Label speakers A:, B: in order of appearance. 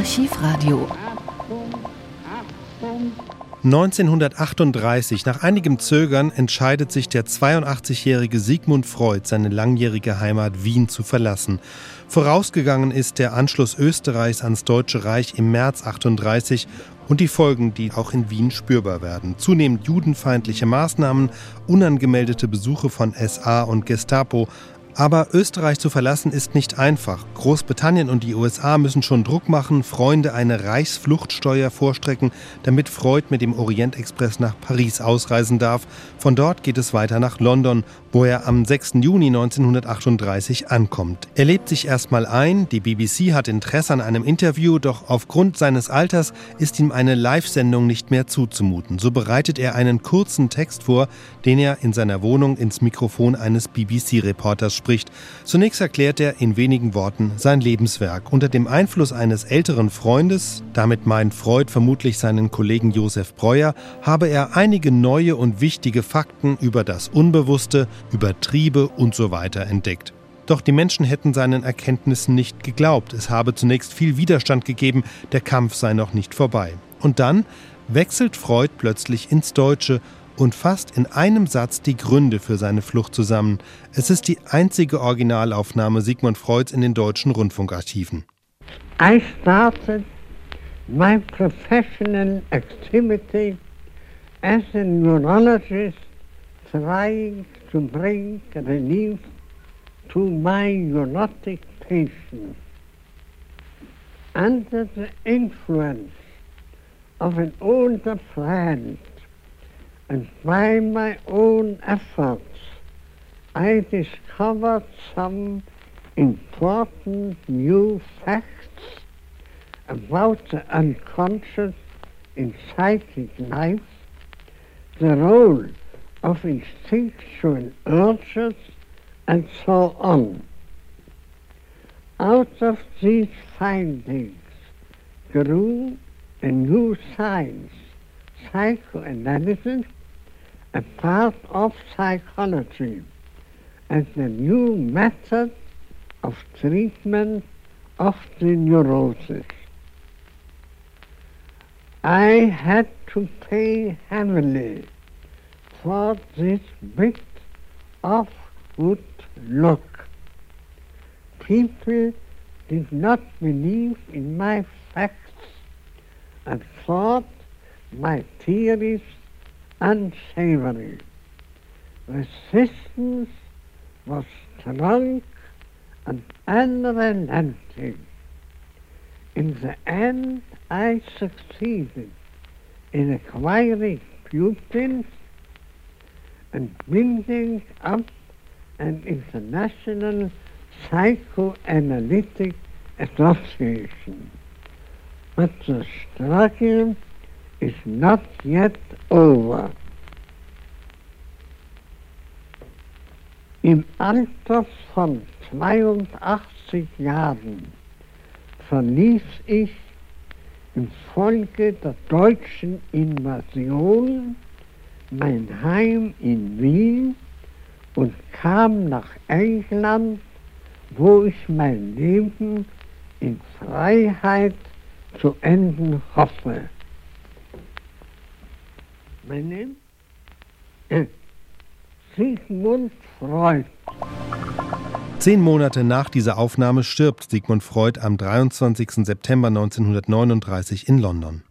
A: Archivradio.
B: 1938, nach einigem Zögern, entscheidet sich der 82-jährige Sigmund Freud, seine langjährige Heimat Wien zu verlassen. Vorausgegangen ist der Anschluss Österreichs ans Deutsche Reich im März 38 und die Folgen, die auch in Wien spürbar werden. Zunehmend judenfeindliche Maßnahmen, unangemeldete Besuche von SA und Gestapo, aber Österreich zu verlassen ist nicht einfach. Großbritannien und die USA müssen schon Druck machen, Freunde eine Reichsfluchtsteuer vorstrecken, damit Freud mit dem Orientexpress nach Paris ausreisen darf. Von dort geht es weiter nach London, wo er am 6. Juni 1938 ankommt. Er lebt sich erstmal ein, die BBC hat Interesse an einem Interview, doch aufgrund seines Alters ist ihm eine Live-Sendung nicht mehr zuzumuten. So bereitet er einen kurzen Text vor, den er in seiner Wohnung ins Mikrofon eines BBC-Reporters spricht. Zunächst erklärt er in wenigen Worten sein Lebenswerk. Unter dem Einfluss eines älteren Freundes, damit meint Freud vermutlich seinen Kollegen Josef Breuer, habe er einige neue und wichtige Fakten über das Unbewusste, über Triebe und so weiter entdeckt. Doch die Menschen hätten seinen Erkenntnissen nicht geglaubt. Es habe zunächst viel Widerstand gegeben, der Kampf sei noch nicht vorbei. Und dann wechselt Freud plötzlich ins Deutsche und fasst in einem Satz die Gründe für seine Flucht zusammen. Es ist die einzige Originalaufnahme Sigmund Freuds in den deutschen Rundfunkarchiven.
C: I started my professional activity as a neurologist trying to bring relief to my neurotic patients. Under the influence of an older friend and by my own efforts, I discovered some important new facts about the unconscious in psychic life, the role of instinctual urges, and so on. Out of these findings grew a new science, psychoanalysis, a part of psychology as a new method of treatment of the neurosis. I had to pay heavily for this bit of good luck. People did not believe in my facts and thought my theories unsavory. Resistance was strong and unrelenting. In the end, I succeeded in acquiring pupils and building up an international psychoanalytic association. But the struggle is not yet over. Im Alter von 82 Jahren verließ ich infolge der deutschen Invasion mein Heim in Wien und kam nach England, wo ich mein Leben in Freiheit zu enden hoffe. Mein Name? Äh, Sigmund Freud.
B: Zehn Monate nach dieser Aufnahme stirbt Sigmund Freud am 23. September 1939 in London.